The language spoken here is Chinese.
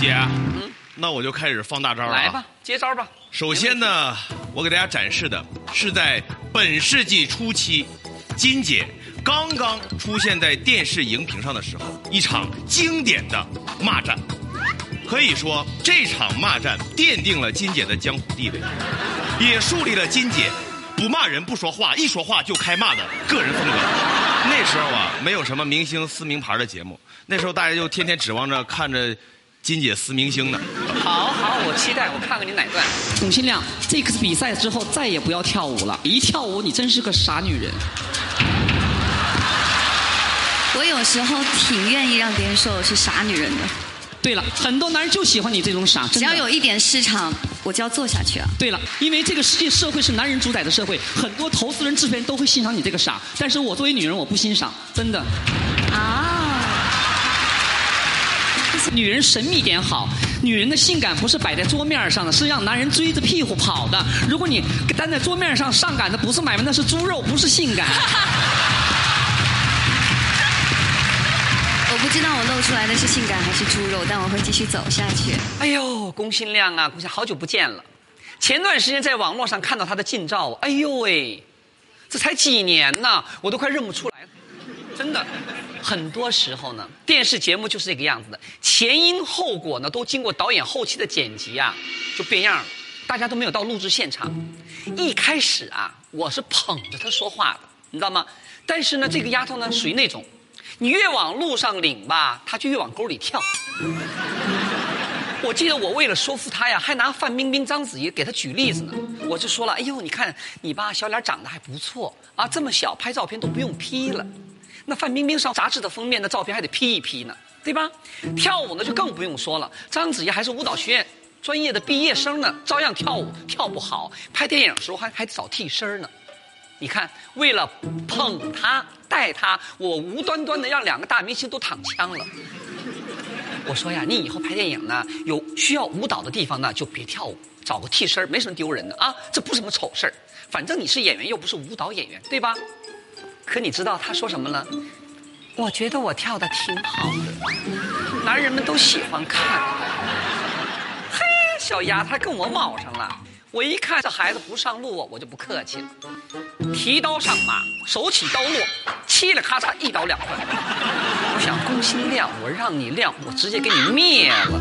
姐，嗯那我就开始放大招了、啊。来吧，接招吧。首先呢，我给大家展示的是在本世纪初期，金姐刚刚出现在电视荧屏上的时候，一场经典的骂战。可以说，这场骂战奠定了金姐的江湖地位，也树立了金姐不骂人不说话，一说话就开骂的个人风格。那时候啊，没有什么明星撕名牌的节目，那时候大家就天天指望着看着金姐撕明星呢。好好，我期待，我看看你哪段。董新亮，这次比赛之后再也不要跳舞了，一跳舞你真是个傻女人。我有时候挺愿意让别人说我是傻女人的。对了，很多男人就喜欢你这种傻，只要有一点市场，我就要做下去啊。对了，因为这个世界社会是男人主宰的社会，很多投资人、制片人都会欣赏你这个傻，但是我作为女人我不欣赏，真的。啊，女人神秘点好，女人的性感不是摆在桌面上的，是让男人追着屁股跑的。如果你单在桌面上上赶的不是买卖，那是猪肉，不是性感。我不知道我露出来的是性感还是猪肉，但我会继续走下去。哎呦，龚新亮啊，龚新好久不见了。前段时间在网络上看到他的近照，哎呦喂，这才几年呐，我都快认不出来了。真的，很多时候呢，电视节目就是这个样子的，前因后果呢都经过导演后期的剪辑啊，就变样了。大家都没有到录制现场。一开始啊，我是捧着她说话的，你知道吗？但是呢，这个丫头呢属于那种。你越往路上领吧，她就越往沟里跳。我记得我为了说服她呀，还拿范冰冰、章子怡给她举例子呢。我就说了，哎呦，你看你爸小脸长得还不错啊，这么小拍照片都不用 P 了。那范冰冰上杂志的封面的照片还得 P 一 P 呢，对吧？跳舞呢就更不用说了，章子怡还是舞蹈学院专业的毕业生呢，照样跳舞跳不好。拍电影的时候还还找替身呢。你看，为了捧他、带他，我无端端的让两个大明星都躺枪了。我说呀，你以后拍电影呢，有需要舞蹈的地方呢，就别跳舞，找个替身，没什么丢人的啊，这不是什么丑事儿。反正你是演员，又不是舞蹈演员，对吧？可你知道他说什么了？我觉得我跳的挺好的，男人们都喜欢看。嘿，小丫头跟我卯上了。我一看这孩子不上路，我就不客气了，提刀上马，手起刀落，嘁哩咔嚓一刀两断。我想攻心亮，我让你亮，我直接给你灭了。